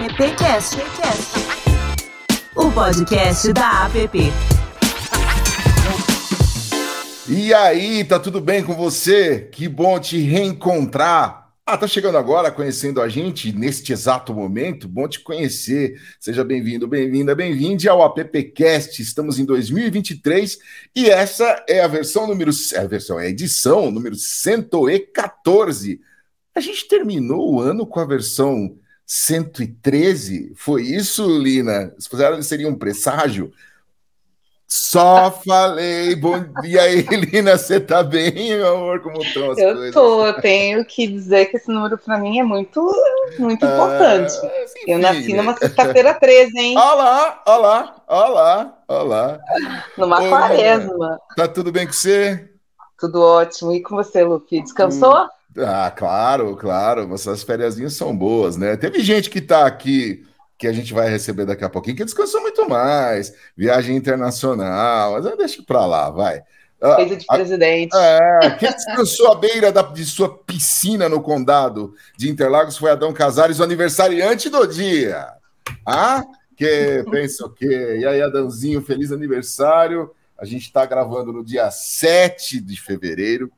AppCast, o podcast da App. E aí, tá tudo bem com você? Que bom te reencontrar. Ah, tá chegando agora conhecendo a gente neste exato momento? Bom te conhecer. Seja bem-vindo, bem-vinda, bem-vinde ao AppCast. Estamos em 2023 e essa é a versão número. É a versão, é a edição número 114. A gente terminou o ano com a versão 113. Foi isso, Lina? Se fizeram, seria um presságio? Só falei, bom dia, Elina, você tá bem, meu amor? Como estão as eu coisas? tô, eu tenho que dizer que esse número para mim é muito, muito ah, importante. Sim, eu nasci numa sexta-feira 13, hein? Olá, olá, olá, olá. Numa Ô, quaresma. Tá tudo bem com você? Tudo ótimo. E com você, Lupe? Descansou? Hum. Ah, claro, claro. Essas férias são boas, né? Teve gente que tá aqui que a gente vai receber daqui a pouquinho, que descansou muito mais, viagem internacional, mas deixa para lá, vai. Coisa de presidente. É, quem descansou à beira da, de sua piscina no condado de Interlagos foi Adão Casares, o aniversariante do dia. Ah, que pensa o quê? E aí, Adãozinho, feliz aniversário. A gente está gravando no dia 7 de fevereiro,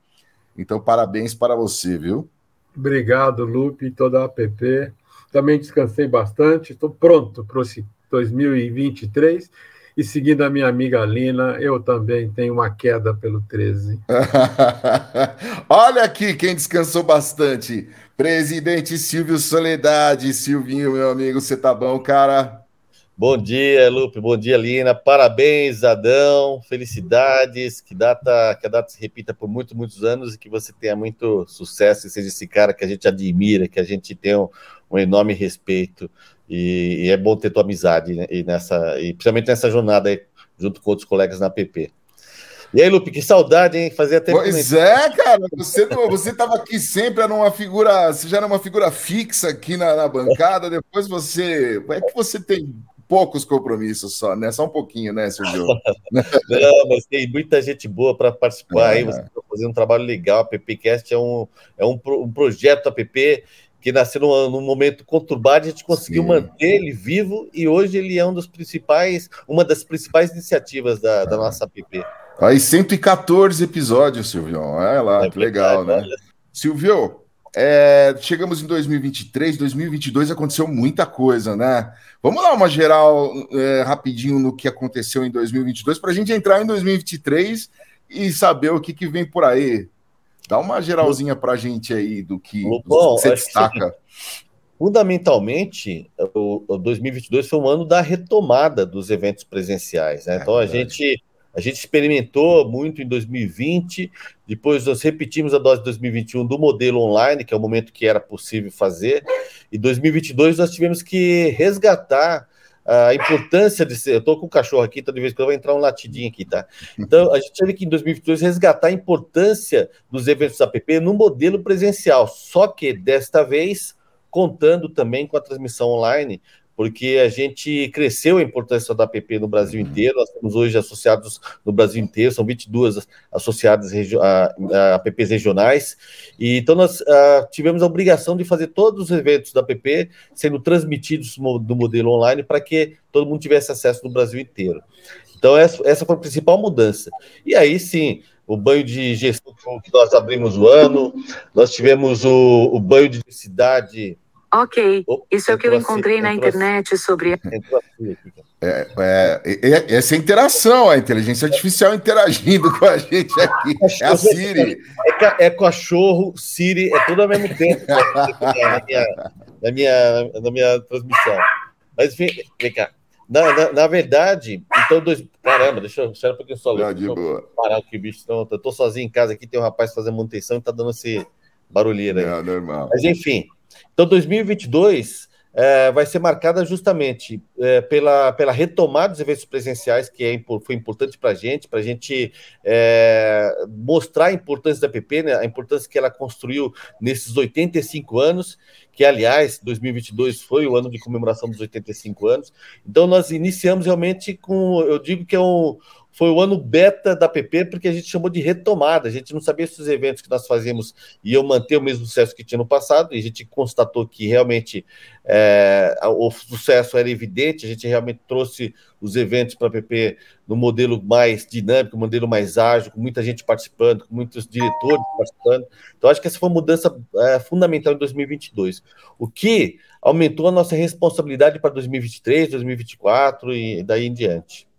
então parabéns para você, viu? Obrigado, Lupe, toda a app também descansei bastante, estou pronto para esse 2023. E seguindo a minha amiga Lina, eu também tenho uma queda pelo 13. Olha aqui quem descansou bastante. Presidente Silvio Soledade. Silvinho, meu amigo, você tá bom, cara? Bom dia, Lupe. Bom dia, Lina. Parabéns, Adão. Felicidades. Que, data, que a data se repita por muitos, muitos anos e que você tenha muito sucesso e seja esse cara que a gente admira, que a gente tem um, um enorme respeito e, e, é bom ter tua amizade né, e nessa e principalmente nessa jornada aí, junto com outros colegas na PP. E aí, Lupe, que saudade, hein? Fazia tempo. Pois é, cara. Você você estava aqui sempre, era uma figura, você já era uma figura fixa aqui na, na bancada. Depois você, é que você tem poucos compromissos só, né? Só um pouquinho, né, Silvio? Não, mas tem muita gente boa para participar é. aí. Você está fazendo um trabalho legal. A PPcast é um, é um, um projeto APP que nasceu num, num, momento conturbado, a gente conseguiu Sim. manter ele vivo e hoje ele é um dos principais, uma das principais iniciativas da, da nossa app. Aí 114 episódios, Silvio. Olha lá, é que legal, né? Silvio, é, chegamos em 2023, 2022 aconteceu muita coisa, né? Vamos dar uma geral é, rapidinho no que aconteceu em 2022 para a gente entrar em 2023 e saber o que, que vem por aí. Dá uma geralzinha para a gente aí do que, Bom, do que você destaca. Que, fundamentalmente, o, o 2022 foi um ano da retomada dos eventos presenciais. Né? É então, a gente, a gente experimentou muito em 2020, depois nós repetimos a dose de 2021 do modelo online, que é o momento que era possível fazer, e 2022 nós tivemos que resgatar a importância de ser. Eu estou com o cachorro aqui, toda vez que eu vou entrar um latidinho aqui, tá? Então, a gente teve que em 2022 resgatar a importância dos eventos app no modelo presencial, só que desta vez contando também com a transmissão online, porque a gente cresceu a importância da app no Brasil uhum. inteiro, nós temos hoje associados no Brasil inteiro, são 22 associados a, a apps regionais, e então nós uh, tivemos a obrigação de fazer todos os eventos da app sendo transmitidos do modelo online para que todo mundo tivesse acesso no Brasil inteiro. Então essa, essa foi a principal mudança. E aí sim, o banho de gestão que nós abrimos o ano, nós tivemos o, o banho de cidade Ok, isso é o que eu encontrei na internet sobre. É, é, é, essa interação, a inteligência artificial interagindo com a gente aqui. É a Siri. É, é cachorro, Siri, é tudo ao mesmo tempo na minha, na minha, na minha transmissão. Mas vem, vem cá. Na, na, na, verdade, então, dois. Caramba, deixa eu. Um pouquinho só. Não, de boa. Parar o que bicho. Não, eu tô sozinho em casa aqui, tem um rapaz fazendo manutenção e tá dando esse barulheiro aí. Não, normal. Mas enfim. Então, 2022 é, vai ser marcada justamente é, pela, pela retomada dos eventos presenciais, que é, foi importante para a gente, para a gente é, mostrar a importância da PP, né, a importância que ela construiu nesses 85 anos, que, aliás, 2022 foi o ano de comemoração dos 85 anos. Então, nós iniciamos realmente com, eu digo que é um, foi o ano beta da PP, porque a gente chamou de retomada. A gente não sabia se os eventos que nós fazíamos iam manter o mesmo sucesso que tinha no passado, e a gente constatou que realmente é, o sucesso era evidente. A gente realmente trouxe os eventos para a PP no modelo mais dinâmico, modelo mais ágil, com muita gente participando, com muitos diretores participando. Então, acho que essa foi uma mudança é, fundamental em 2022. O que aumentou a nossa responsabilidade para 2023, 2024 e daí em diante.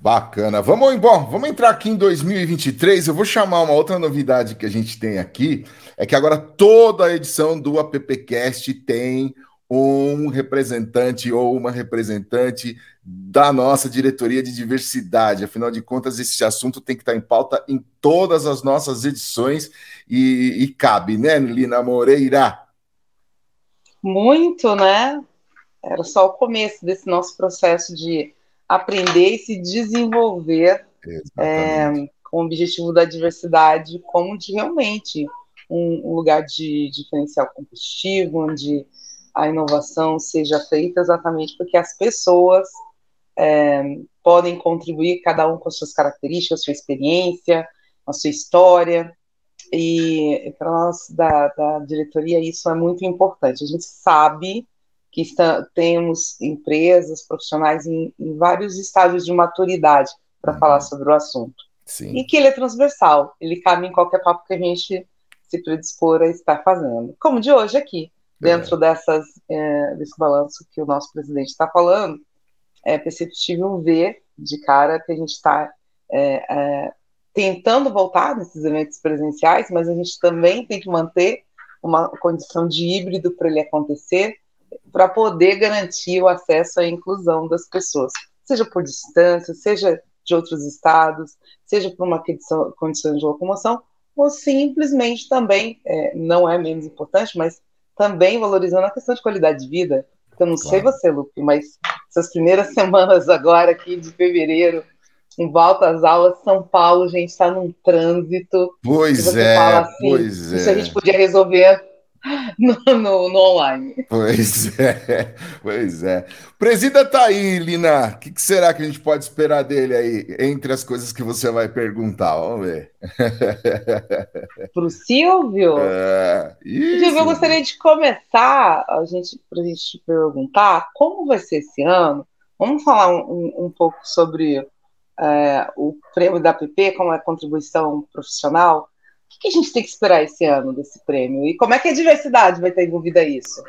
Bacana. Vamos embora. Vamos entrar aqui em 2023. Eu vou chamar uma outra novidade que a gente tem aqui. É que agora toda a edição do AppCast tem um representante ou uma representante da nossa diretoria de diversidade. Afinal de contas, esse assunto tem que estar em pauta em todas as nossas edições e, e cabe, né, Lina Moreira? Muito, né? Era só o começo desse nosso processo de aprender e se desenvolver é, com o objetivo da diversidade como de realmente um, lugar de diferencial competitivo, onde a inovação seja feita exatamente porque as pessoas é, podem contribuir, cada um com suas características, sua experiência, a sua história, e para nós da, da diretoria isso é muito importante. A gente sabe que está, temos empresas, profissionais em, em vários estágios de maturidade para uhum. falar sobre o assunto. Sim. E que ele é transversal, ele cabe em qualquer papo que a gente se predispor a estar fazendo. Como de hoje aqui, dentro é. dessas, é, desse balanço que o nosso presidente está falando, é perceptível ver de cara que a gente está é, é, tentando voltar nesses eventos presenciais, mas a gente também tem que manter uma condição de híbrido para ele acontecer, para poder garantir o acesso à inclusão das pessoas, seja por distância, seja de outros estados, seja por uma condição, de locomoção, ou simplesmente também, é, não é menos importante, mas também valorizando a questão de qualidade de vida. Eu não claro. sei você, Lupe, mas essas primeiras semanas agora aqui de fevereiro, em volta às aulas, São Paulo, gente, está num trânsito. Pois é, assim, pois é. Isso a gente podia resolver no, no, no, online. Pois é, pois é. Presida tá aí, Lina. O que, que, será que a gente pode esperar dele aí, entre as coisas que você vai perguntar? Vamos ver. Para o Silvio? É, Silvio, eu gostaria de começar a gente, para a gente te perguntar como vai ser esse ano. Vamos falar um, um pouco sobre é, o prêmio da APP, como é a contribuição profissional o que a gente tem que esperar esse ano desse prêmio? E como é que a diversidade vai estar envolvida nisso?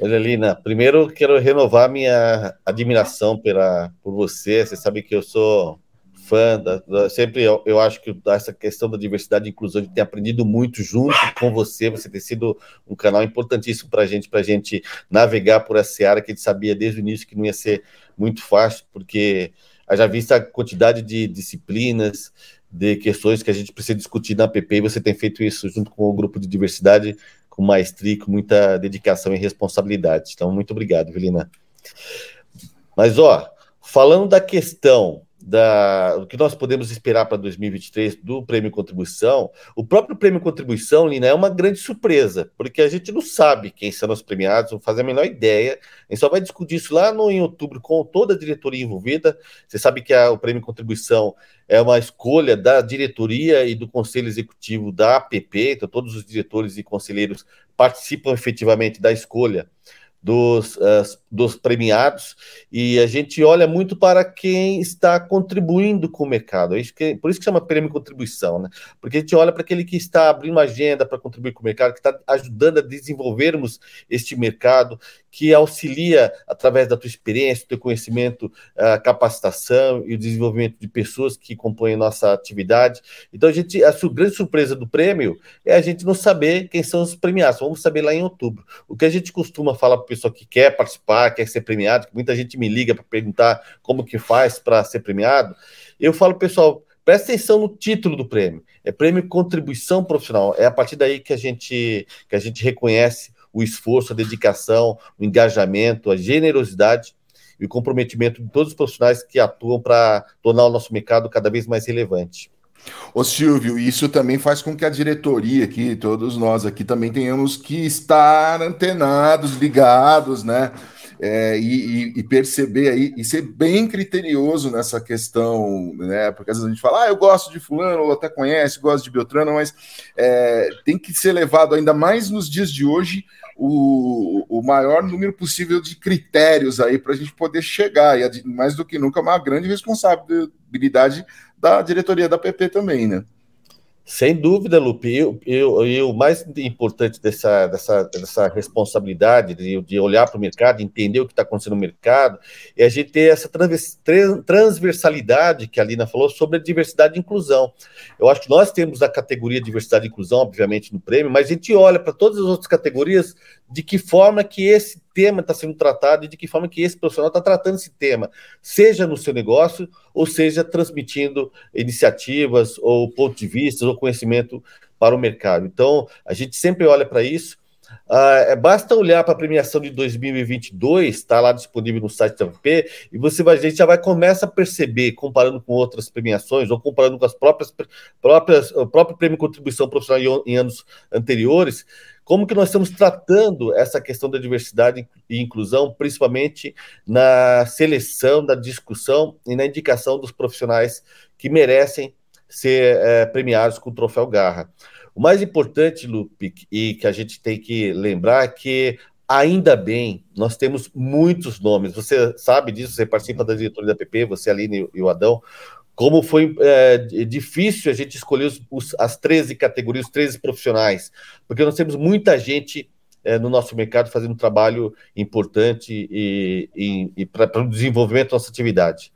Olha, Lina, primeiro quero renovar minha admiração pela, por você. Você sabe que eu sou fã, da, da, sempre eu, eu, acho que essa questão da diversidade e inclusão, a gente tem aprendido muito junto com você. Você tem sido um canal importantíssimo para a gente, para a gente navegar por essa área que a gente sabia desde o início que não ia ser muito fácil, porque já vista a quantidade de disciplinas, de questões que a gente precisa discutir na PP e você tem feito isso junto com o grupo de diversidade com maestria, com muita dedicação e responsabilidade. Então, muito obrigado, Velina. Mas, ó, falando da questão da, do que nós podemos esperar para 2023 do Prêmio Contribuição, o próprio Prêmio Contribuição, Lina, é uma grande surpresa, porque a gente não sabe quem são os premiados, não faz a menor ideia, a gente só vai discutir isso lá no, em outubro com toda a diretoria envolvida. Você sabe que a, o Prêmio Contribuição é uma escolha da diretoria e do Conselho Executivo da APP, então todos os diretores e conselheiros participam efetivamente da escolha dos, uh, dos premiados e a gente olha muito para quem está contribuindo com o mercado. É por isso que chama prêmio contribuição, né? Porque a gente olha para aquele que está abrindo uma agenda para contribuir com o mercado, que está ajudando a desenvolvermos este mercado, que auxilia através da tua experiência, do teu conhecimento, a capacitação e o desenvolvimento de pessoas que compõem nossa atividade. Então a gente, a grande surpresa do prêmio é a gente não saber quem são os premiados. Vamos saber lá em outubro. O que a gente costuma falar para o pessoal que quer participar, quer ser premiado, que muita gente me liga para perguntar como que faz para ser premiado. Eu falo, pessoal, presta atenção no título do prêmio. É prêmio contribuição profissional. É a partir daí que a gente que a gente reconhece o esforço, a dedicação, o engajamento, a generosidade e o comprometimento de todos os profissionais que atuam para tornar o nosso mercado cada vez mais relevante. Ô Silvio, isso também faz com que a diretoria aqui, todos nós aqui também tenhamos que estar antenados, ligados, né? É, e, e, perceber aí e ser bem criterioso nessa questão, né? Porque às vezes a gente fala, ah, eu gosto de fulano, ou até conhece, gosto de Beltrano, mas é, tem que ser levado ainda mais nos dias de hoje o, o maior número possível de critérios aí para a gente poder chegar. E mais do que nunca, uma grande responsabilidade da diretoria da PP também, né? Sem dúvida, Lupe. E, o mais importante dessa, dessa, dessa responsabilidade de, de olhar para o mercado, entender o que está acontecendo no mercado, é a gente ter essa transversalidade que a Lina falou sobre a diversidade e inclusão. Eu acho que nós temos a categoria diversidade e inclusão, obviamente, no prêmio, mas a gente olha para todas as outras categorias de que forma que esse tema está sendo tratado e de que forma que esse profissional está tratando esse tema, seja no seu negócio ou seja transmitindo iniciativas ou pontos de vista ou conhecimento para o mercado. Então, a gente sempre olha para isso. Uh, basta olhar para a premiação de 2022, está lá disponível no site da UP, e você vai, a gente já vai começa a perceber, comparando com outras premiações, ou comparando com as próprias, próprias o próprio prêmio contribuição profissional em, em anos anteriores, como que nós estamos tratando essa questão da diversidade e inclusão, principalmente na seleção, da discussão e na indicação dos profissionais que merecem ser é, premiados com o troféu Garra. O mais importante, Lupe, e que a gente tem que lembrar é que ainda bem, nós temos muitos nomes. Você sabe disso, você participa da diretoria da PP, você, Aline e o Adão como foi é, difícil a gente escolher os, os, as 13 categorias, os 13 profissionais, porque nós temos muita gente é, no nosso mercado fazendo um trabalho importante e, e, e para o desenvolvimento da nossa atividade.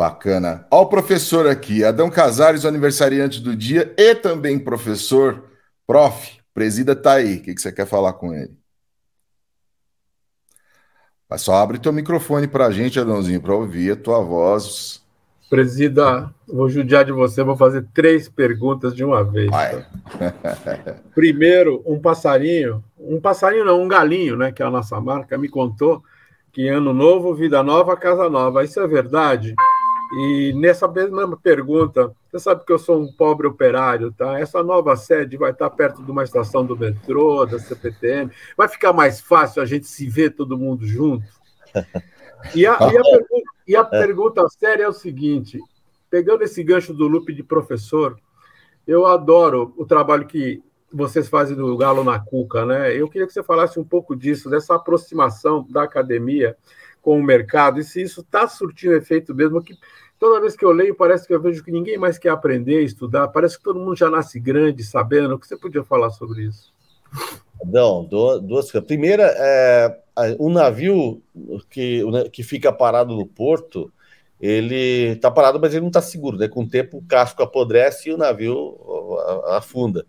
Bacana. Olha o professor aqui, Adão Casares, aniversariante do dia e também professor. Prof, presida tá aí. O que, que você quer falar com ele? Mas só abre teu microfone para a gente, Adãozinho, para ouvir a tua voz. Presida, vou judiar de você, vou fazer três perguntas de uma vez. Tá? Primeiro, um passarinho, um passarinho não, um galinho, né, que é a nossa marca, me contou que ano novo, vida nova, casa nova. Isso é verdade? E nessa mesma pergunta, você sabe que eu sou um pobre operário, tá? Essa nova sede vai estar perto de uma estação do metrô, da CPTM. Vai ficar mais fácil a gente se ver todo mundo junto? E a, e a, pergunta, e a pergunta séria é o seguinte: pegando esse gancho do loop de professor, eu adoro o trabalho que vocês fazem do Galo na Cuca, né? Eu queria que você falasse um pouco disso, dessa aproximação da academia com o mercado, e se isso está surtindo efeito mesmo, que toda vez que eu leio parece que eu vejo que ninguém mais quer aprender, estudar, parece que todo mundo já nasce grande, sabendo. O que você podia falar sobre isso? Não, duas coisas. Primeira, é, um navio que, que fica parado no porto, ele está parado, mas ele não está seguro, né? Com o tempo o casco apodrece e o navio afunda.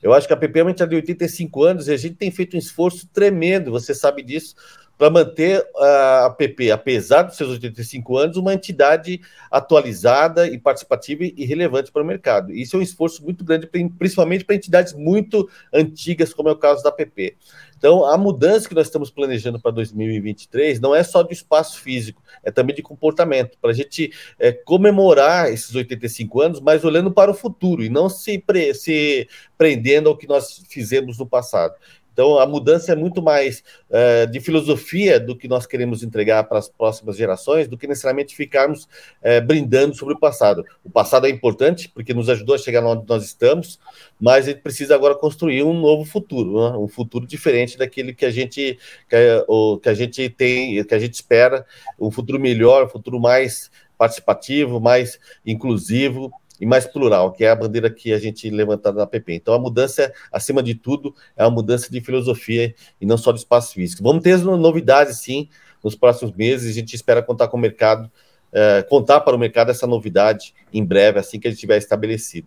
Eu acho que a PP é entidade de 85 anos e a gente tem feito um esforço tremendo, você sabe disso, para manter a PP, apesar dos seus 85 anos, uma entidade atualizada e participativa e relevante para o mercado. Isso é um esforço muito grande, principalmente para entidades muito antigas, como é o caso da PP. Então, a mudança que nós estamos planejando para 2023 não é só de espaço físico, é também de comportamento, para a gente é, comemorar esses 85 anos, mas olhando para o futuro e não se, pre se prendendo ao que nós fizemos no passado. Então, a mudança é muito mais é, de filosofia do que nós queremos entregar para as próximas gerações, do que necessariamente ficarmos é, brindando sobre o passado. O passado é importante, porque nos ajudou a chegar onde nós estamos, mas a gente precisa agora construir um novo futuro, né? um futuro diferente daquele que a gente que, que a gente tem, que a gente espera, um futuro melhor, um futuro mais participativo, mais inclusivo, e mais plural, que é a bandeira que a gente levantada na PP. Então, a mudança, acima de tudo, é uma mudança de filosofia e não só de espaço físico. Vamos ter novidades, sim, nos próximos meses. A gente espera contar com o mercado, é, contar para o mercado essa novidade em breve, assim que a gente tiver estabelecido.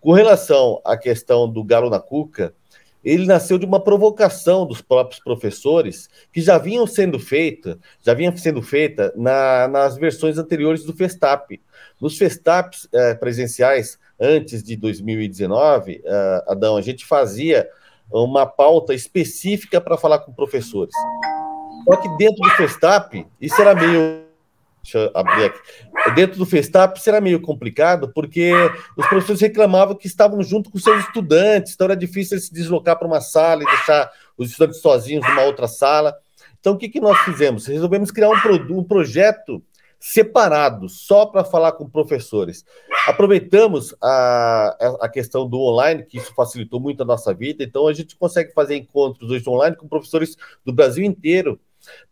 Com relação à questão do Galo na Cuca, ele nasceu de uma provocação dos próprios professores que já vinham sendo feita, já vinha sendo feita na, nas versões anteriores do Festap. Nos festaps é, presenciais antes de 2019, é, Adão, a gente fazia uma pauta específica para falar com professores. Só que dentro do Festap, isso era meio. Deixa eu abrir aqui. Dentro do Festap, era meio complicado, porque os professores reclamavam que estavam junto com seus estudantes, então era difícil se deslocar para uma sala e deixar os estudantes sozinhos numa outra sala. Então, o que, que nós fizemos? Resolvemos criar um, um projeto separado, só para falar com professores. Aproveitamos a, a questão do online, que isso facilitou muito a nossa vida, então a gente consegue fazer encontros hoje online com professores do Brasil inteiro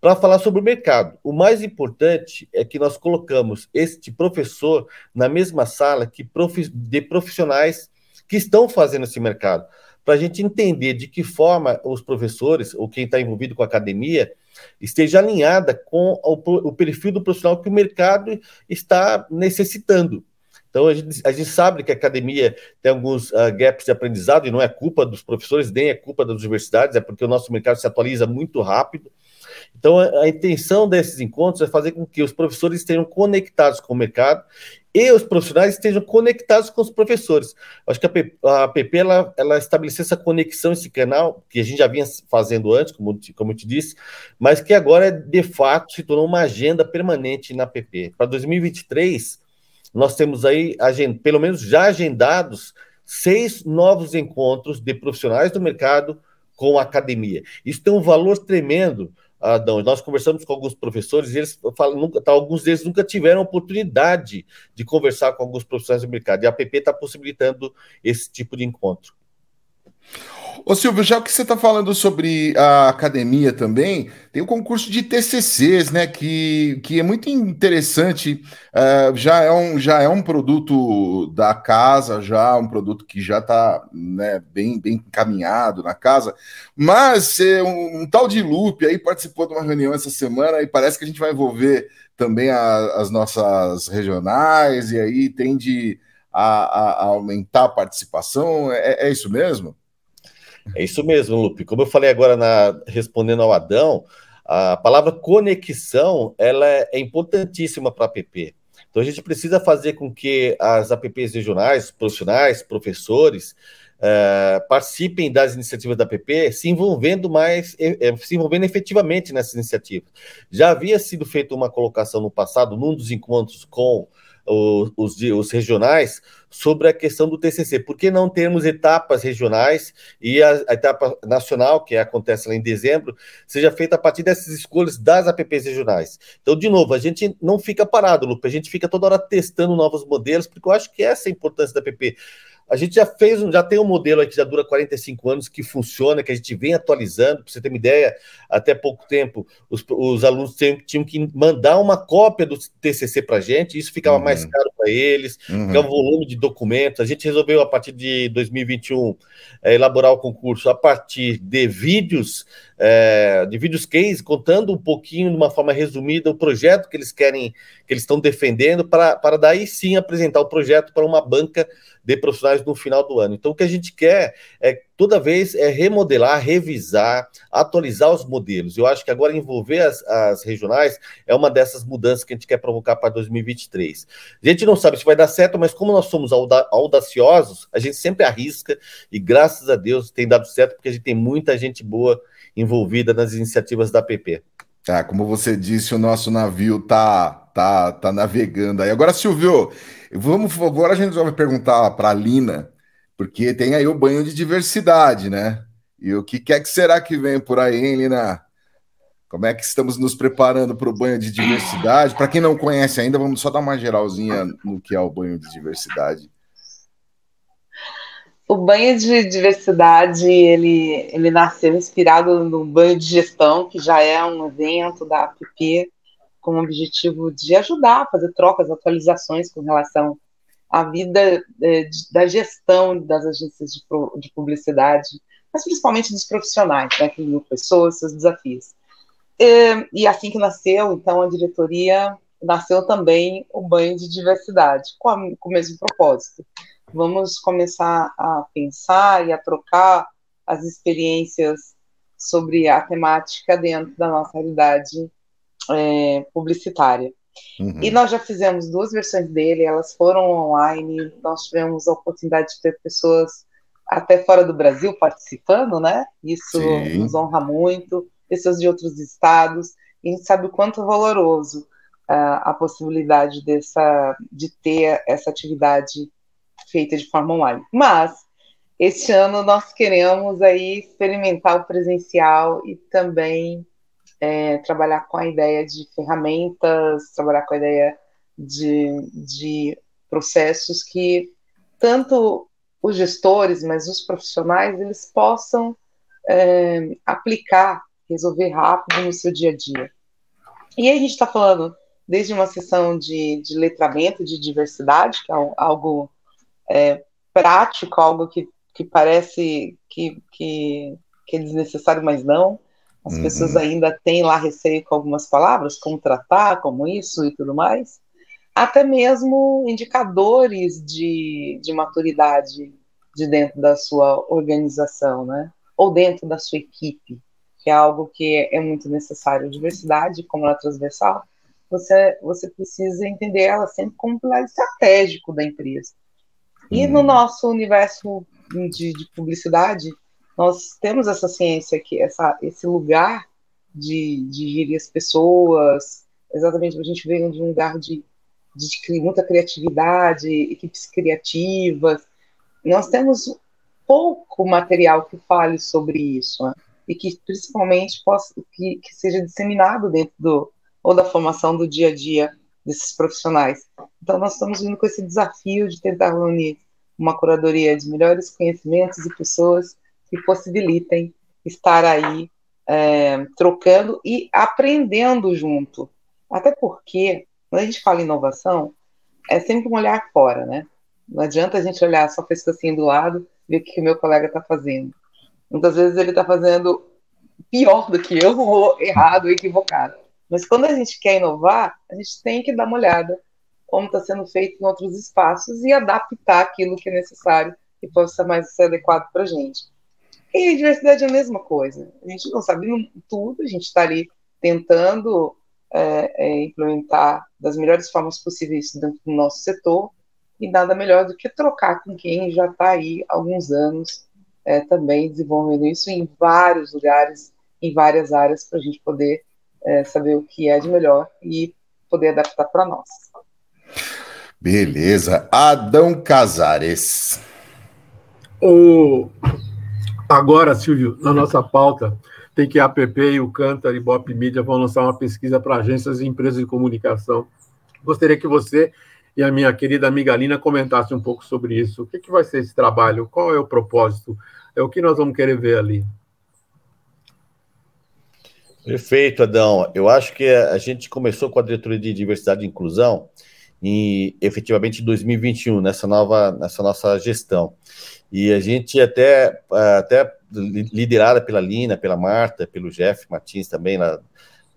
para falar sobre o mercado. O mais importante é que nós colocamos este professor na mesma sala que de profissionais que estão fazendo esse mercado, para a gente entender de que forma os professores, ou quem está envolvido com a academia, esteja alinhada com o, perfil do profissional que o mercado está necessitando. Então, a gente, a gente, sabe que a academia tem alguns uh, gaps de aprendizado, e não é culpa dos professores, nem é culpa das universidades, é porque o nosso mercado se atualiza muito rápido. Então, a, a intenção desses encontros é fazer com que os professores estejam conectados com o mercado e os profissionais estejam conectados com os professores. Acho que a PP ela, ela estabeleceu essa conexão, esse canal, que a gente já vinha fazendo antes, como, como eu te disse, mas que agora, de fato, se tornou uma agenda permanente na PP. Para 2023, nós temos aí, pelo menos já agendados, seis novos encontros de profissionais do mercado com a academia. Isso tem um valor tremendo Adão. Nós conversamos com alguns professores e eles falam, nunca, tá, alguns deles nunca tiveram oportunidade de conversar com alguns profissionais do mercado. E a APP está possibilitando esse tipo de encontro. Ô Silvio, já que você está falando sobre a academia também, tem o concurso de TCCs, né, que, que é muito interessante, uh, já, é um, já é um produto da casa, já um produto que já está né, bem, bem encaminhado na casa, mas é, um, um, tal de Lupe aí participou de uma reunião essa semana e parece que a gente vai envolver também a, as nossas regionais e aí tende a, a, a aumentar a participação, é, é isso mesmo? É isso mesmo, Lupe. Como eu falei agora na, respondendo ao Adão, a palavra conexão ela é, é importantíssima para a app. Então a gente precisa fazer com que as apps regionais, profissionais, professores, é, participem das iniciativas da app, se envolvendo mais, é, se envolvendo efetivamente nessas iniciativas. Já havia sido feita uma colocação no passado, num dos encontros com os, os, regionais, sobre a questão do TCC. Por que não termos etapas regionais e a, a, etapa nacional, que acontece lá em dezembro, seja feita a partir dessas escolhas das APPs regionais? Então, de novo, a gente não fica parado, Lupe, a gente fica toda hora testando novos modelos, porque eu acho que essa é a importância da APP. A gente já fez, já tem um modelo aí que já dura 45 anos, que funciona, que a gente vem atualizando. Para você ter uma ideia, até pouco tempo, os, os alunos tinham, tinham, que mandar uma cópia do TCC para a gente, isso ficava uhum. mais caro para eles, uhum. ficava um volume de documentos. A gente resolveu, a partir de 2021, é, elaborar o concurso a partir de vídeos, é, de vídeos case, contando um pouquinho, de uma forma resumida, o projeto que eles querem, que eles estão defendendo, para, para daí sim apresentar o projeto para uma banca de profissionais no final do ano. Então, o que a gente quer é toda vez é remodelar, revisar, atualizar os modelos. Eu acho que agora envolver as, as regionais é uma dessas mudanças que a gente quer provocar para 2023. A gente não sabe se vai dar certo, mas como nós somos audaciosos, a gente sempre arrisca e graças a Deus tem dado certo porque a gente tem muita gente boa envolvida nas iniciativas da PP. Tá, como você disse, o nosso navio tá tá tá navegando aí. Agora, Silvio, Vamos, agora a gente vai perguntar para a Lina, porque tem aí o banho de diversidade, né? E o que quer que será que vem por aí, hein, Lina? Como é que estamos nos preparando para o banho de diversidade? Para quem não conhece ainda, vamos só dar uma geralzinha no que é o banho de diversidade. O banho de diversidade ele, ele nasceu inspirado no banho de gestão, que já é um evento da APP, com o objetivo de ajudar a fazer trocas, atualizações com relação à vida é, da gestão das agências de, de, publicidade, mas principalmente dos profissionais, né, que viu pessoas, seus desafios. E, e, assim que nasceu, então, a diretoria nasceu também o banho de diversidade, com, a, com o mesmo propósito. Vamos começar a pensar e a trocar as experiências sobre a temática dentro da nossa realidade é, publicitária. Uhum. E nós já fizemos duas versões dele, elas foram online, nós tivemos a oportunidade de ter pessoas até fora do Brasil participando, né? Isso Sim. nos honra muito, pessoas de outros estados, e a gente sabe o quanto valoroso uh, a possibilidade dessa, de ter essa atividade feita de forma online. Mas este ano nós queremos aí experimentar o presencial e também é, trabalhar com a ideia de ferramentas, trabalhar com a ideia de, de processos que tanto os gestores, mas os profissionais, eles possam é, aplicar, resolver rápido no seu dia a dia. E a gente está falando desde uma sessão de, de letramento de diversidade, que é algo é, prático, algo que, que parece que, que, que é desnecessário, mas não. As uhum. pessoas ainda têm lá receio com algumas palavras, como tratar, como isso e tudo mais. Até mesmo indicadores de, de maturidade de dentro da sua organização, né? Ou dentro da sua equipe, que é algo que é muito necessário. Diversidade, como ela é transversal, você, você precisa entender ela sempre como pilar estratégico da empresa. E no uhum. nosso universo de, de publicidade, nós temos essa ciência aqui, essa, esse lugar de, de gerir as pessoas, exatamente a gente veio de um lugar de, de muita criatividade, equipes criativas. Nós temos pouco material que fale sobre isso, né? e que principalmente possa, que, que seja disseminado dentro do, ou da formação do dia a dia desses profissionais. Então, nós estamos vindo com esse desafio de tentar reunir uma curadoria de melhores conhecimentos e pessoas que possibilitem estar aí é, trocando e aprendendo junto. Até porque, quando a gente fala em inovação, é sempre um olhar fora, né? Não adianta a gente olhar só esse assim do lado ver o que o meu colega está fazendo. Muitas vezes ele está fazendo pior do que eu, ou errado, ou equivocado. Mas quando a gente quer inovar, a gente tem que dar uma olhada como está sendo feito em outros espaços e adaptar aquilo que é necessário e possa mais ser adequado para a gente. E a diversidade é a mesma coisa. A gente não sabe tudo, a gente está ali tentando é, é, implementar das melhores formas possíveis dentro do nosso setor, e nada melhor do que trocar com quem já está aí há alguns anos é, também desenvolvendo isso em vários lugares, em várias áreas, para a gente poder é, saber o que é de melhor e poder adaptar para nós. Beleza. Adão Casares. O Agora, Silvio, na nossa pauta, tem que a APP e o Cantar e Bop Media vão lançar uma pesquisa para agências e empresas de comunicação. Gostaria que você e a minha querida amiga Lina comentassem um pouco sobre isso. O que, que vai ser esse trabalho? Qual é o propósito? É o que nós vamos querer ver ali? Perfeito, Adão. Eu acho que a gente começou com a diretoria de diversidade e inclusão em efetivamente em 2021, nessa nova, nessa nossa gestão. E a gente até, até liderada pela Lina, pela Marta, pelo Jeff Martins também, na,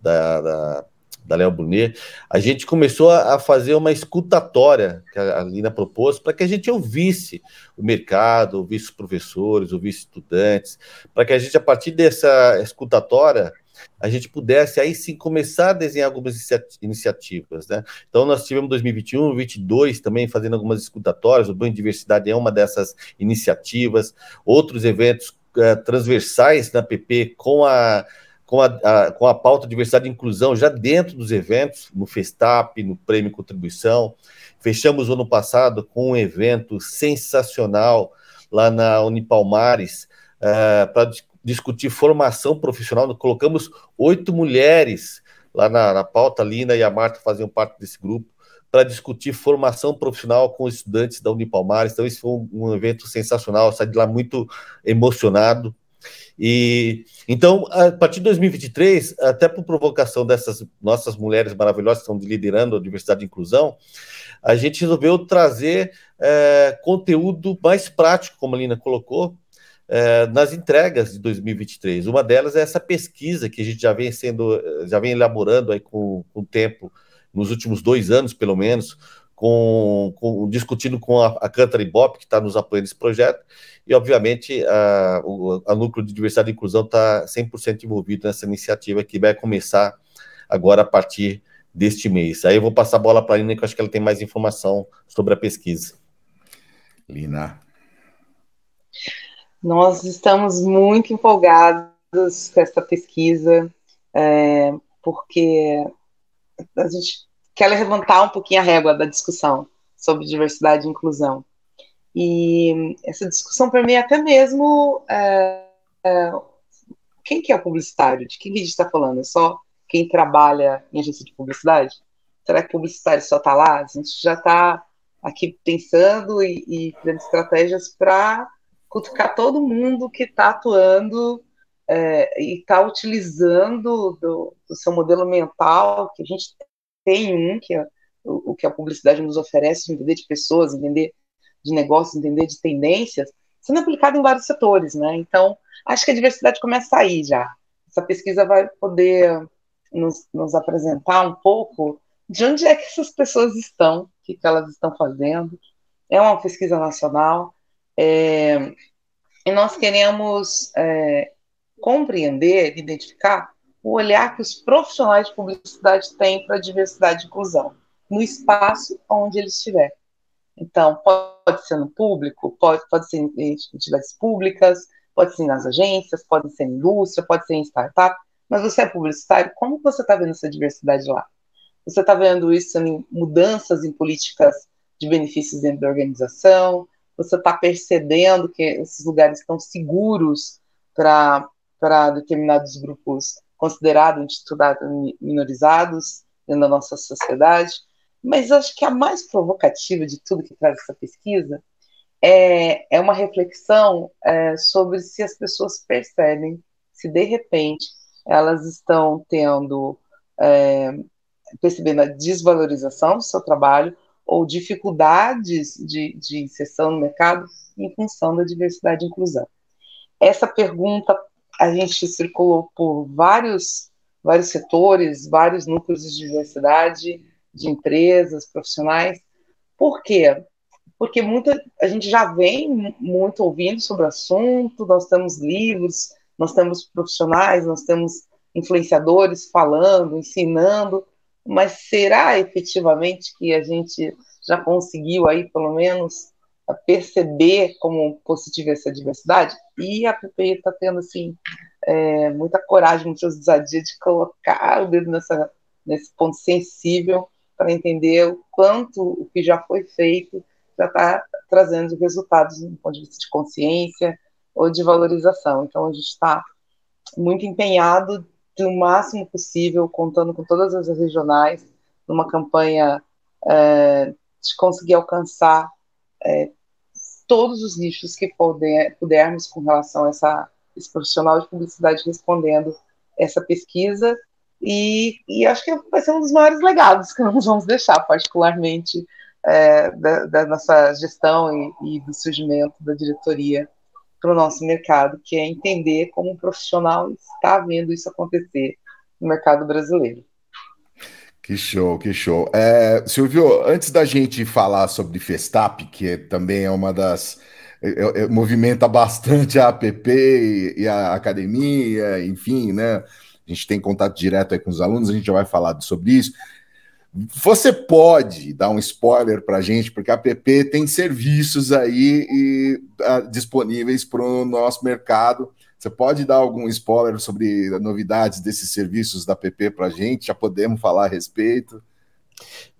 da, da, da Léo Brunet, a gente começou a fazer uma escutatória que a Lina propôs para que a gente ouvisse o mercado, ouvisse os professores, ouvisse estudantes, para que a gente, a partir dessa escutatória, a gente pudesse aí sim começar a desenhar algumas iniciativas, né? Então nós tivemos 2021, 2022 também fazendo algumas escutatórias, o Banho de Diversidade é uma dessas iniciativas, outros eventos uh, transversais na PP com a com a, a, com a pauta diversidade e inclusão já dentro dos eventos, no Festap, no Prêmio Contribuição. Fechamos o ano passado com um evento sensacional lá na Unipalmares, uh, para discutir formação profissional. Colocamos oito mulheres lá na, na pauta, a Lina e a Marta faziam parte desse grupo, para discutir formação profissional com estudantes da Unipalmares. Então, esse foi um, um evento sensacional, saí de lá muito emocionado. E então, a partir de 2023, até por provocação dessas nossas mulheres maravilhosas que estão liderando a diversidade e inclusão, a gente resolveu trazer é, conteúdo mais prático, como a Lina colocou, é, nas entregas de 2023. Uma delas é essa pesquisa que a gente já vem sendo, já vem elaborando aí com, com o tempo, nos últimos dois anos, pelo menos, com, com, discutindo com a, a Cantar que está nos apoiando nesse projeto, e obviamente a, o a Núcleo de Diversidade e Inclusão está 100% envolvido nessa iniciativa que vai começar agora a partir deste mês. Aí eu vou passar a bola para a Lina, que eu acho que ela tem mais informação sobre a pesquisa. Lina. Nós estamos muito empolgados com essa pesquisa, é, porque a gente quer levantar um pouquinho a régua da discussão sobre diversidade e inclusão. E essa discussão, para mim, é até mesmo é, é, quem que é o publicitário? De quem que a gente está falando? É só quem trabalha em agência de publicidade? Será que publicitário só está lá? A gente já está aqui pensando e, e criando estratégias para cutucar todo mundo que está atuando é, e está utilizando do, do, seu modelo mental, que a gente tem um, que é o, o que a publicidade nos oferece, entender de pessoas, entender de negócios, entender de tendências, sendo aplicado em vários setores, né? Então, acho que a diversidade começa aí já. Essa pesquisa vai poder nos, nos apresentar um pouco de onde é que essas pessoas estão, o que, que elas estão fazendo. É uma pesquisa nacional, é, e nós queremos é, compreender, identificar o olhar que os profissionais de publicidade têm para a diversidade e inclusão no espaço onde ele estiver. Então, pode ser no público, pode, pode ser em entidades públicas, pode ser nas agências, pode ser em indústria, pode ser em startup, mas você é publicitário, como você está vendo essa diversidade lá? Você está vendo isso em mudanças em políticas de benefícios dentro da organização? Você está percebendo que esses lugares estão seguros para determinados grupos considerados, intitulados minorizados dentro da nossa sociedade. Mas acho que a mais provocativa de tudo que traz essa pesquisa é, é uma reflexão é, sobre se as pessoas percebem se de repente elas estão tendo é, percebendo a desvalorização do seu trabalho ou dificuldades de, de inserção no mercado em função da diversidade e inclusão. Essa pergunta a gente circulou por vários, vários setores, vários núcleos de diversidade, de empresas, profissionais. Por quê? Porque muita, a gente já vem muito ouvindo sobre o assunto, nós temos livros, nós temos profissionais, nós temos influenciadores falando, ensinando, mas será efetivamente que a gente já conseguiu aí, pelo menos, perceber como positiva essa diversidade? E a PPI está tendo, assim, é, muita coragem, muita ousadia de colocar o dedo nessa, nesse ponto sensível para entender o quanto o que já foi feito já está trazendo resultados do ponto de vista de consciência ou de valorização. Então, a gente está muito empenhado do máximo possível, contando com todas as regionais, numa campanha é, de conseguir alcançar é, todos os nichos que puder, pudermos com relação a essa, esse profissional de publicidade respondendo essa pesquisa. E, e acho que vai ser um dos maiores legados que nós vamos deixar, particularmente é, da, da, nossa gestão e, e do surgimento da diretoria para o nosso mercado, que é entender como um profissional está vendo isso acontecer no mercado brasileiro. Que show, que show. É, Silvio, antes da gente falar sobre Festap, que é, também é uma das. É, é, movimenta bastante a APP e, e, a academia, enfim, né? A gente tem contato direto aí com os alunos, a gente já vai falar sobre isso. Você pode dar um spoiler para a gente, porque a app tem serviços aí e, uh, disponíveis para o nosso mercado. Você pode dar algum spoiler sobre novidades desses serviços da app para a gente? Já podemos falar a respeito?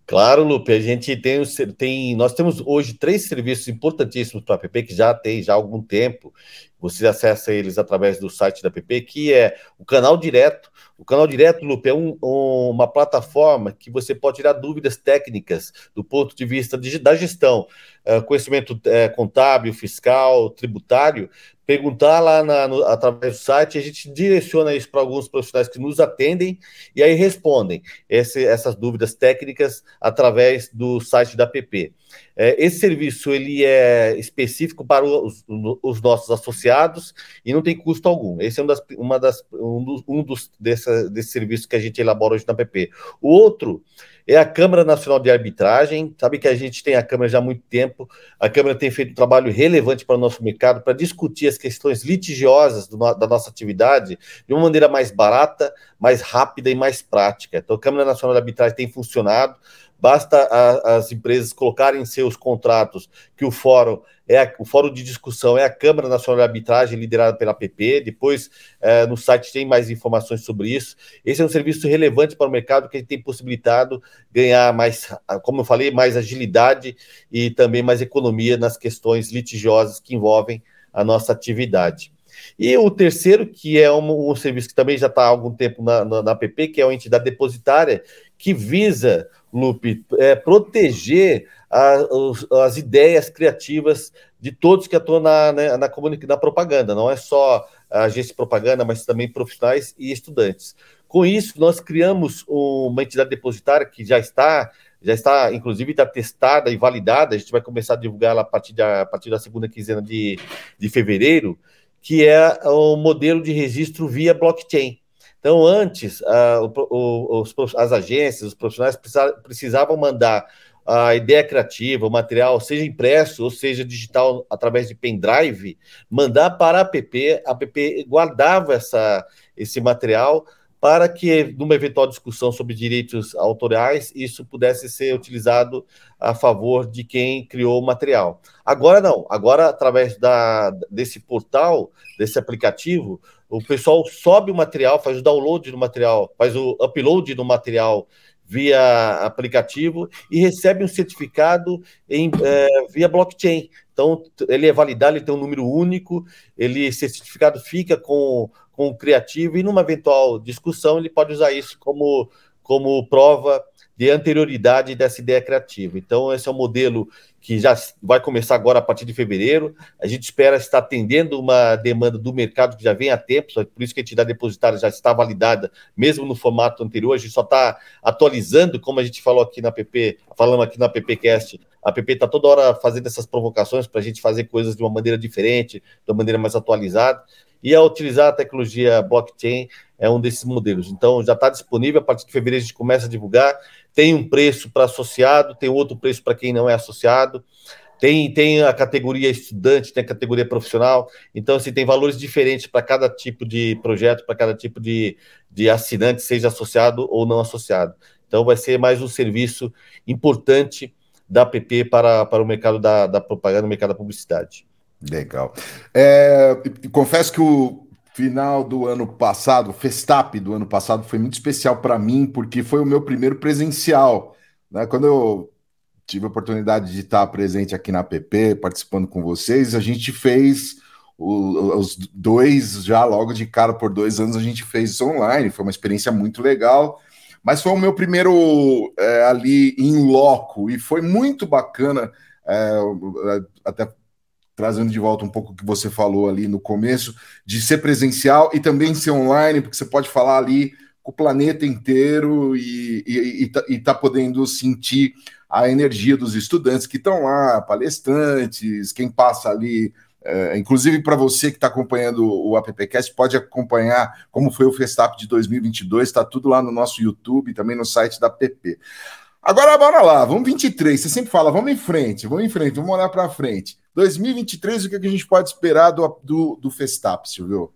Claro, Lupe, a gente tem, tem nós temos hoje três serviços importantíssimos para a app que já tem já há algum tempo. Você acessa eles através do site da app, que é o canal direto, o canal direto, Lupe, é um, um, uma plataforma que você pode tirar dúvidas técnicas do ponto de vista de, da gestão, uh, conhecimento uh, contábil, fiscal, tributário, perguntar lá na, no, através do site, a gente direciona isso para alguns profissionais que nos atendem e aí respondem esse, essas dúvidas técnicas através do site da PP. É, esse serviço ele é específico para os, os, nossos associados e não tem custo algum. Esse é um, das, uma das, um dos, um dos desse que a gente elabora hoje na PP. O outro é a Câmara Nacional de Arbitragem. Sabe que a gente tem a Câmara já há muito tempo. A Câmara tem feito um trabalho relevante para o nosso mercado, para discutir as questões litigiosas do, da nossa atividade de uma maneira mais barata, mais rápida e mais prática. Então, a Câmara Nacional de Arbitragem tem funcionado. Basta a, as empresas colocarem em seus contratos que o fórum é a, o fórum de discussão é a Câmara Nacional de Arbitragem, liderada pela PP. Depois, é, no site tem mais informações sobre isso. Esse é um serviço relevante para o mercado que tem possibilitado ganhar mais, como eu falei, mais agilidade e também mais economia nas questões litigiosas que envolvem a nossa atividade. E o terceiro, que é um, um serviço que também já está há algum tempo na, na, na APP, que é a entidade depositária, que visa, Lupe, é, proteger a, os, as ideias criativas de todos que atuam na, né, na, na propaganda, não é só a agência de propaganda, mas também profissionais e estudantes. Com isso, nós criamos uma entidade depositária que já está, já está, inclusive, está testada e validada. A gente vai começar a divulgar ela a partir da, a partir da segunda quinzena de, de fevereiro, que é o modelo de registro via blockchain. Então, antes, o, os, as agências, os profissionais precisavam mandar a ideia criativa, o material, seja impresso ou seja digital através de pendrive, mandar para a app, a app guardava essa, esse material para que, numa eventual discussão sobre direitos autorais, isso pudesse ser utilizado a favor de quem criou o material. Agora não, agora através da, desse portal, desse aplicativo, o pessoal sobe o material, faz o download do material, faz o upload do material via aplicativo e recebe um certificado em, é, via blockchain. Então, ele é validado, ele tem um número único, ele, esse certificado fica com, com o criativo e, numa eventual discussão, ele pode usar isso como, como prova de anterioridade dessa ideia criativa. Então, esse é um modelo que já vai começar agora a partir de fevereiro. A gente espera estar atendendo uma demanda do mercado que já vem há tempo, por isso que a entidade depositária já está validada, mesmo no formato anterior. A gente só está atualizando, como a gente falou aqui na PP, falamos aqui na PPcast, a PP está toda hora fazendo essas provocações para a gente fazer coisas de uma maneira diferente, de uma maneira mais atualizada. E a utilizar a tecnologia blockchain é um desses modelos. Então, já está disponível, a partir de fevereiro a gente começa a divulgar tem um preço para associado, tem outro preço para quem não é associado, tem, tem a categoria estudante, tem a categoria profissional, então assim, tem valores diferentes para cada tipo de projeto, para cada tipo de, de assinante, seja associado ou não associado. Então vai ser mais um serviço importante da app para, para o mercado da, da propaganda, o mercado da publicidade. Legal. É, confesso que o, final do ano passado, o Festap do ano passado, foi muito especial para mim, porque foi o meu primeiro presencial. Né? Quando eu tive a oportunidade de estar presente aqui na app, participando com vocês, a gente fez o, os dois, já logo de cara, por dois anos, a gente fez isso online. Foi uma experiência muito legal. Mas foi o meu primeiro é, ali em loco e foi muito bacana. É, até trazendo de volta um pouco o que você falou ali no começo, de ser presencial e também ser online, porque você pode falar ali com o planeta inteiro e, e, e, tá, podendo sentir a energia dos estudantes que estão lá, palestrantes, quem passa ali. É, inclusive para você que está acompanhando o AppCast, pode acompanhar como foi o Festap de 2022, está tudo lá no nosso YouTube, também no site da PP. Agora, bora lá, vamos 23. Você sempre fala, vamos em frente, vamos em frente, vamos olhar para frente. 2023, o que, a gente pode esperar do, do, do Festap, Silvio?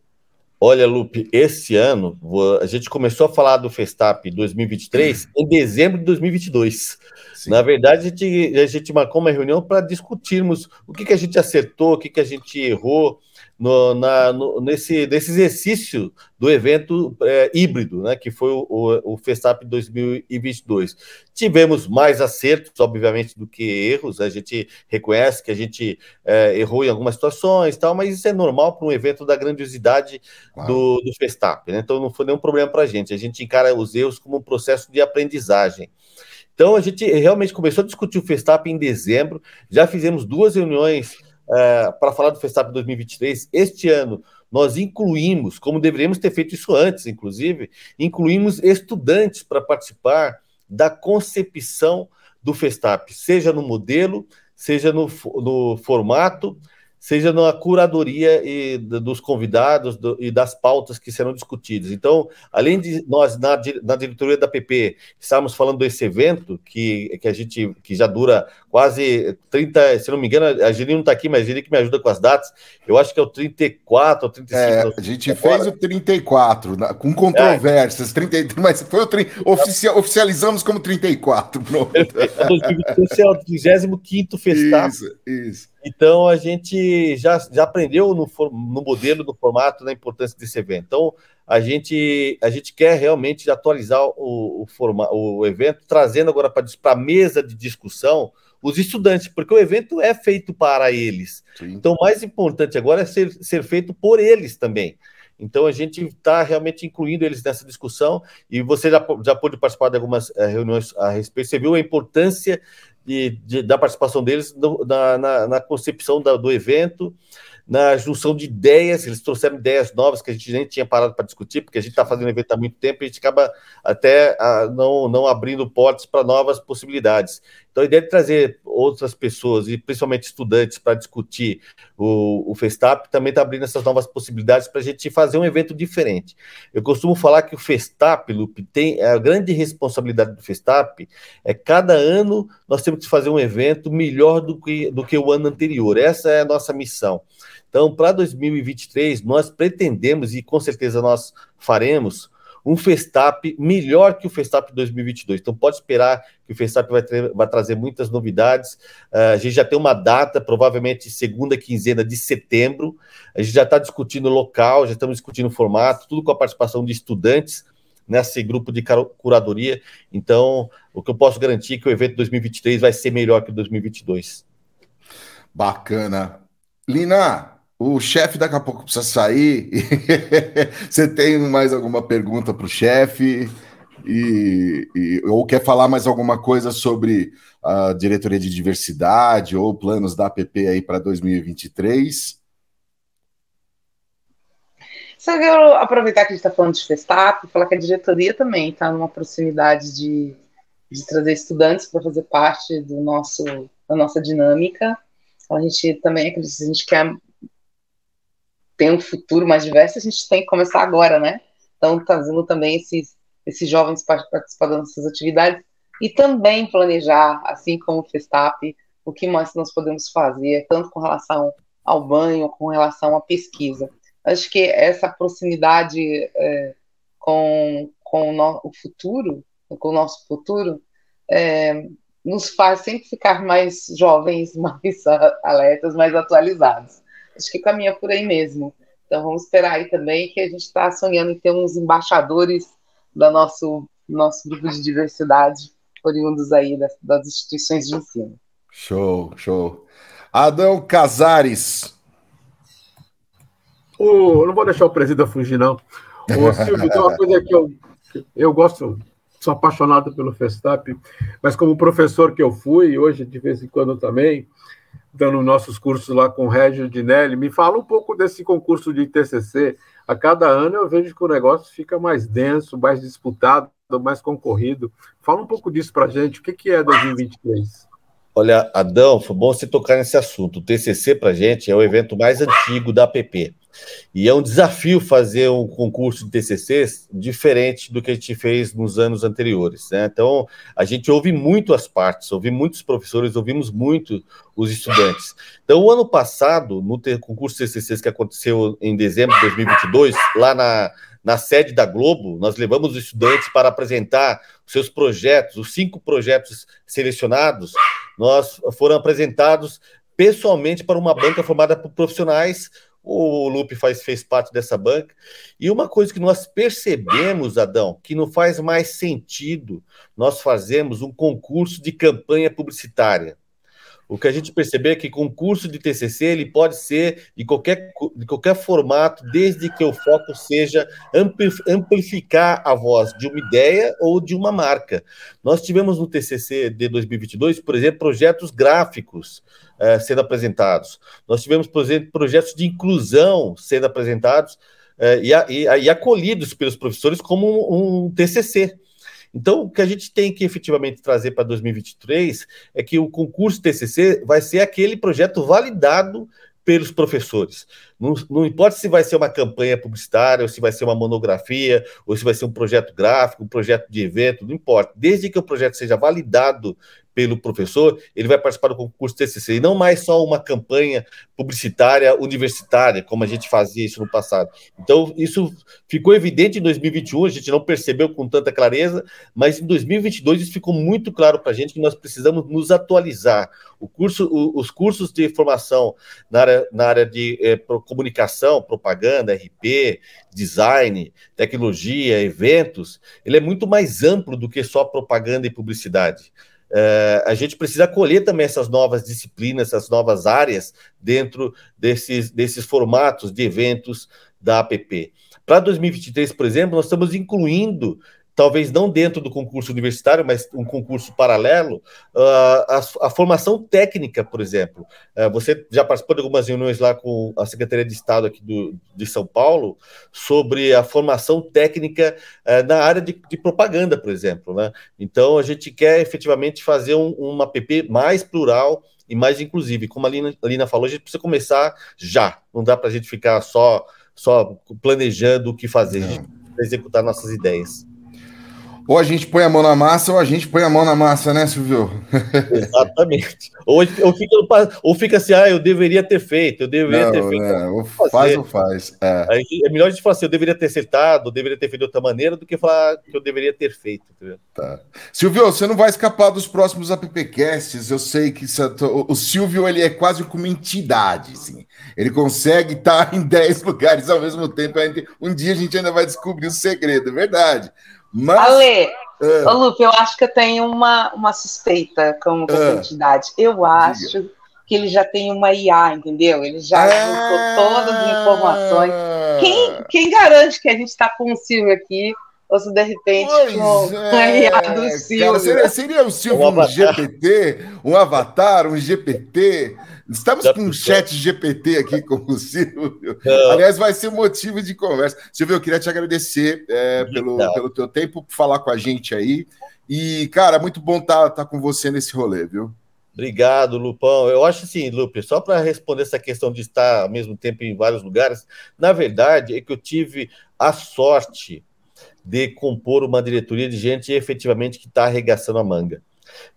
Olha, Lupe, esse ano a gente começou a falar do Festap 2023 em dezembro de 2022. Sim. Na verdade, a gente, a gente marcou uma reunião para discutirmos o que, que a gente acertou, o que, que a gente errou, no, na, no, nesse, nesse exercício do evento é, híbrido, né, que foi o, o, o Festap 2022. Tivemos mais acertos, obviamente, do que erros, a gente reconhece que a gente é, errou em algumas situações, tal, mas isso é normal para um evento da grandiosidade claro. do, do Festap, né? então não foi nenhum problema para a gente, a gente encara os erros como um processo de aprendizagem. Então a gente realmente começou a discutir o Festap em dezembro, já fizemos duas reuniões é, para falar do Festap 2023, este ano nós incluímos, como deveríamos ter feito isso antes, inclusive, incluímos estudantes para participar da concepção do Festap, seja no modelo, seja no, no formato, seja na curadoria e dos convidados do, e das pautas que serão discutidas. Então, além de nós, na, na diretoria da PP, estamos falando desse evento, que, que a gente que já dura quase 30, se não me engano, a Geni não está aqui, mas a Geni que me ajuda com as datas, eu acho que é o 34 ou 35. É, a gente fez o 34, com controvérsias, é. 33, mas foi o 30, oficial, oficializamos como 34, pronto. Esse é o 35º Festap. Isso, isso. Então a gente já, já aprendeu no, no modelo, no formato, na importância desse evento. Então a gente, a gente quer realmente atualizar o, o, forma, o evento, trazendo agora para a mesa de discussão os estudantes, porque o evento é feito para eles. Sim. Então, o mais importante agora é ser, ser feito por eles também. Então, a gente está realmente incluindo eles nessa discussão e você já, já pôde participar de algumas uh, reuniões a respeito. Você viu a importância de, de da participação deles no, na, na, na, concepção da, do evento na junção de ideias, eles trouxeram ideias novas que a gente nem tinha parado para discutir, porque a gente está fazendo evento há muito tempo e a gente acaba até a, ah, não, não abrindo portas para novas possibilidades. Então, a ideia de trazer outras pessoas, e principalmente estudantes, para discutir o, o Festap também está abrindo essas novas possibilidades para a gente fazer um evento diferente. Eu costumo falar que o Festap, Lupe, tem a grande responsabilidade do Festap é cada ano nós temos que fazer um evento melhor do que, do que o ano anterior. Essa é a nossa missão. Então, para 2023, nós pretendemos, e com certeza nós faremos, um Festap melhor que o Festap 2022. Então, pode esperar que o Festap vai, vai trazer muitas novidades. Uh, a gente já tem uma data, provavelmente segunda quinzena de setembro. A gente já está discutindo local, já estamos discutindo formato, tudo com a participação de estudantes nesse grupo de curadoria. Então, o que eu posso garantir é que o evento 2023 vai ser melhor que o 2022. Bacana. Lina, o chefe daqui a pouco precisa sair. Você tem mais alguma pergunta para o chefe? E, e, ou quer falar mais alguma coisa sobre a diretoria de diversidade ou planos da APP aí para 2023? Só quero aproveitar que a gente está falando de Festap falar que a diretoria também está numa proximidade de, de trazer estudantes para fazer parte do nosso, da nossa dinâmica. Então, a gente também acredita, a gente quer tem um futuro mais diverso, a gente tem que começar agora, né? Então, trazendo também esses, esses jovens das nossas atividades e também planejar, assim como o Festap, o que mais nós podemos fazer, tanto com relação ao banho, com relação à pesquisa. Acho que essa proximidade é, com, com o, no, o, futuro, com o nosso futuro, é, nos faz sempre ficar mais jovens, mais alertas, mais atualizados acho que caminha por aí mesmo. Então vamos esperar aí também que a gente está sonhando em ter uns embaixadores do nosso, nosso grupo de diversidade, oriundos aí das, das instituições de ensino. Show, show. Adão Casares. Oh, não vou deixar o presidente fugir, não. Ô, Silvio, tem uma coisa que eu, eu gosto, sou apaixonado pelo Festap, mas como professor que eu fui, hoje de vez em quando também, dando nossos cursos lá com o Régio Dinelli. Me fala um pouco desse concurso de TCC. A cada ano eu vejo que o negócio fica mais denso, mais disputado, mais concorrido. Fala um pouco disso para gente. O que, que é 2023? Olha, Adão, foi bom você tocar nesse assunto. O TCC para gente é o evento mais antigo da APP. E é um desafio fazer um concurso de TCCs diferente do que a gente fez nos anos anteriores. Né? Então, a gente ouve muito as partes, ouve muitos professores, ouvimos muito os estudantes. Então, o ano passado, no concurso de TCCs que aconteceu em dezembro de 2022, lá na, na sede da Globo, nós levamos os estudantes para apresentar seus projetos, os cinco projetos selecionados, nós foram apresentados pessoalmente para uma banca formada por profissionais o Lupe faz, fez parte dessa banca. E uma coisa que nós percebemos, Adão, que não faz mais sentido nós fazemos um concurso de campanha publicitária. O que a gente percebeu é que concurso de TCC ele pode ser de qualquer, de qualquer formato, desde que o foco seja amplificar a voz de uma ideia ou de uma marca. Nós tivemos no TCC de 2022, por exemplo, projetos gráficos uh, sendo apresentados. Nós tivemos, por exemplo, projetos de inclusão sendo apresentados uh, e, e, e, acolhidos pelos professores como um, um TCC. Então, o que a gente tem que efetivamente trazer para 2023 é que o concurso TCC vai ser aquele projeto validado pelos professores. Não, não, importa se vai ser uma campanha publicitária, ou se vai ser uma monografia, ou se vai ser um projeto gráfico, um projeto de evento, não importa. Desde que o projeto seja validado pelo professor, ele vai participar do concurso TCC, e não mais só uma campanha publicitária universitária, como a gente fazia isso no passado. Então, isso ficou evidente em 2021, a gente não percebeu com tanta clareza, mas em 2022 isso ficou muito claro para a gente que nós precisamos nos atualizar. O curso, os cursos de formação na área, na área de é, comunicação, propaganda, RP, design, tecnologia, eventos, ele é muito mais amplo do que só propaganda e publicidade. É, a gente precisa acolher também essas novas disciplinas, essas novas áreas dentro desses, desses formatos de eventos da APP. Para 2023, por exemplo, nós estamos incluindo talvez não dentro do concurso universitário, mas um concurso paralelo, uh, a, a, formação técnica, por exemplo. Uh, você já participou de algumas reuniões lá com a Secretaria de Estado aqui do, de São Paulo sobre a formação técnica uh, na área de, de, propaganda, por exemplo. Né? Então, a gente quer efetivamente fazer um, uma app mais plural e mais inclusive. Como a Lina, a Lina falou, a gente precisa começar já. Não dá para a gente ficar só, só planejando o que fazer, a gente precisa executar nossas ideias. Ou a gente põe a mão na massa, ou a gente põe a mão na massa, né, Silvio? Exatamente. Ou, ou, fica, ou fica assim, ah, eu deveria ter feito, eu deveria não, ter feito. É, ou faz ou faz. É. É melhor a gente falar assim, eu deveria ter acertado, eu deveria ter feito de outra maneira, do que falar que eu deveria ter feito. Tá. Silvio, você não vai escapar dos próximos appcasts. Eu sei que o Silvio ele é quase como entidade, assim. Ele consegue estar em 10 lugares ao mesmo tempo. Um dia a gente ainda vai descobrir o segredo, é verdade. Mas... Ale, é. Ô, Lupe, eu acho que eu tenho uma, uma suspeita com, com é. entidade. Eu acho Diga. que ele já tem uma IA, entendeu? Ele já ah. todas as informações. Quem, quem garante que a gente está com o Silvio aqui? Ou se de repente pois com é, IA do Silvio? Cara, seria, seria o Silvio um, um GPT, um avatar, um GPT? Estamos com um chat GPT aqui com o Silvio. Aliás, vai ser motivo de conversa. Silvio, eu queria te agradecer é, pelo, pelo teu tempo, por falar com a gente aí. E, cara, muito bom estar tá, tá com você nesse rolê, viu? Obrigado, Lupão. Eu acho assim, Lupe, só para responder essa questão de estar ao mesmo tempo em vários lugares, na verdade é que eu tive a sorte de compor uma diretoria de gente efetivamente que está arregaçando a manga.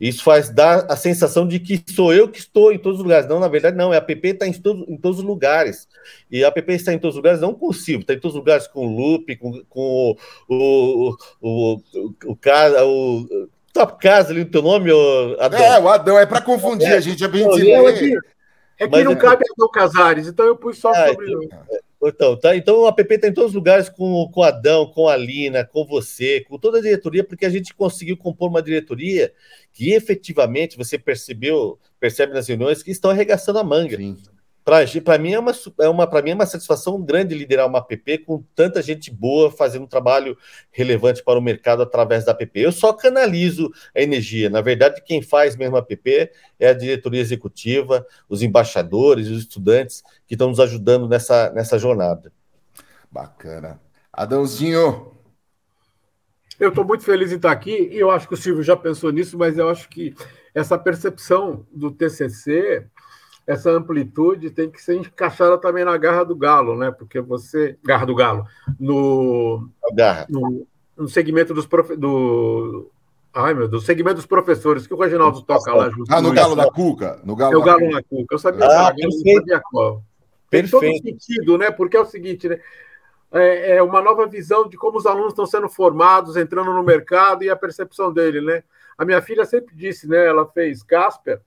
Isso faz dar a sensação de que sou eu que estou em todos os lugares. Não, na verdade, não. É a PP está em, todo, em todos os lugares. E a PP está em todos os lugares, não com o Silvio, está em todos os lugares com o Lupe, com, com o, o, o, o, o cara, o, Top Casa ali, o teu nome, o Adão. É, o Adão, é para confundir é, a gente, é bem dizer. É que não é cabe Adão Casares, então eu pus só o ah, sobrenome. Então, tá, então o app está em todos os lugares com, com o Adão, com a Lina, com você, com toda a diretoria, porque a gente conseguiu compor uma diretoria que efetivamente você percebeu, percebe nas reuniões que estão arregaçando a manga. Para mim é uma, é uma para mim é uma satisfação grande liderar uma app com tanta gente boa fazendo um trabalho relevante para o mercado através da app. Eu só canalizo a energia. Na verdade, quem faz mesmo a app é a diretoria executiva, os embaixadores, os estudantes que estão nos ajudando nessa, nessa jornada. Bacana. Adãozinho. Eu estou muito feliz em estar aqui e eu acho que o Silvio já pensou nisso, mas eu acho que essa percepção do TCC essa amplitude tem que ser encaixada também na garra do galo, né? Porque você. Garra do galo. No, garra. no, no segmento dos profe, do. Ai, meu Deus, segmento dos professores, que o Reginaldo toca lá junto. Ah, no Galo da Cuca. No Galo é o Galo da Cuca. Eu sabia, ah, eu sabia qual. Tem todo sentido, né? Porque é o seguinte, né? É, é uma nova visão de como os alunos estão sendo formados, entrando no mercado e a percepção dele, né? A minha filha sempre disse, né? Ela fez Casper,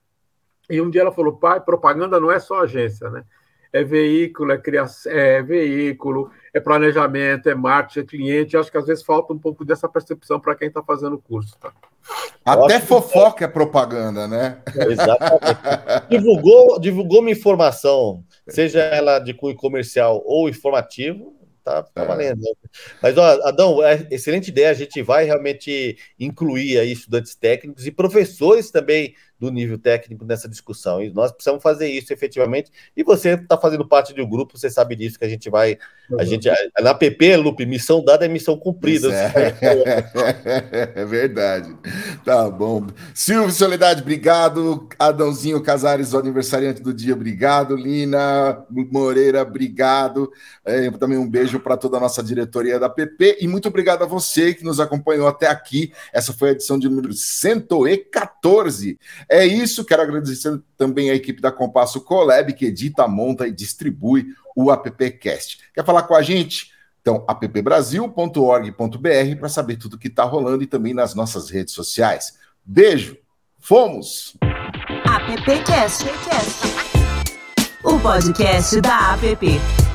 e um dia ela falou: pai, propaganda não é só agência, né? É veículo, é criação, é veículo, é planejamento, é marketing, é cliente. Acho que às vezes falta um pouco dessa percepção para quem está fazendo o curso. Tá? Até fofoca é propaganda, né? Exatamente. divulgou, divulgou uma informação, seja ela de cunho comercial ou informativo, tá, tá é. valendo. Mas, ó, Adão, é excelente ideia. A gente vai realmente incluir aí estudantes técnicos e professores também do nível técnico nessa discussão. E nós precisamos fazer isso efetivamente. E você está fazendo parte de um grupo, você sabe disso, que a gente vai. A gente, na PP, Lupe, missão dada é missão cumprida. É. é verdade. Tá bom. Silvio Soledade, obrigado. Adãozinho Casares, aniversariante do dia, obrigado. Lina Moreira, obrigado. É, também um beijo para toda a nossa diretoria da PP. E muito obrigado a você que nos acompanhou até aqui. Essa foi a edição de número 114. É isso, quero agradecer também a equipe da Compasso Colab, que edita, monta e distribui o AppCast. Quer falar com a gente? Então, appbrasil.org.br para saber tudo que está rolando e também nas nossas redes sociais. Beijo, fomos! AppCast, o podcast da App.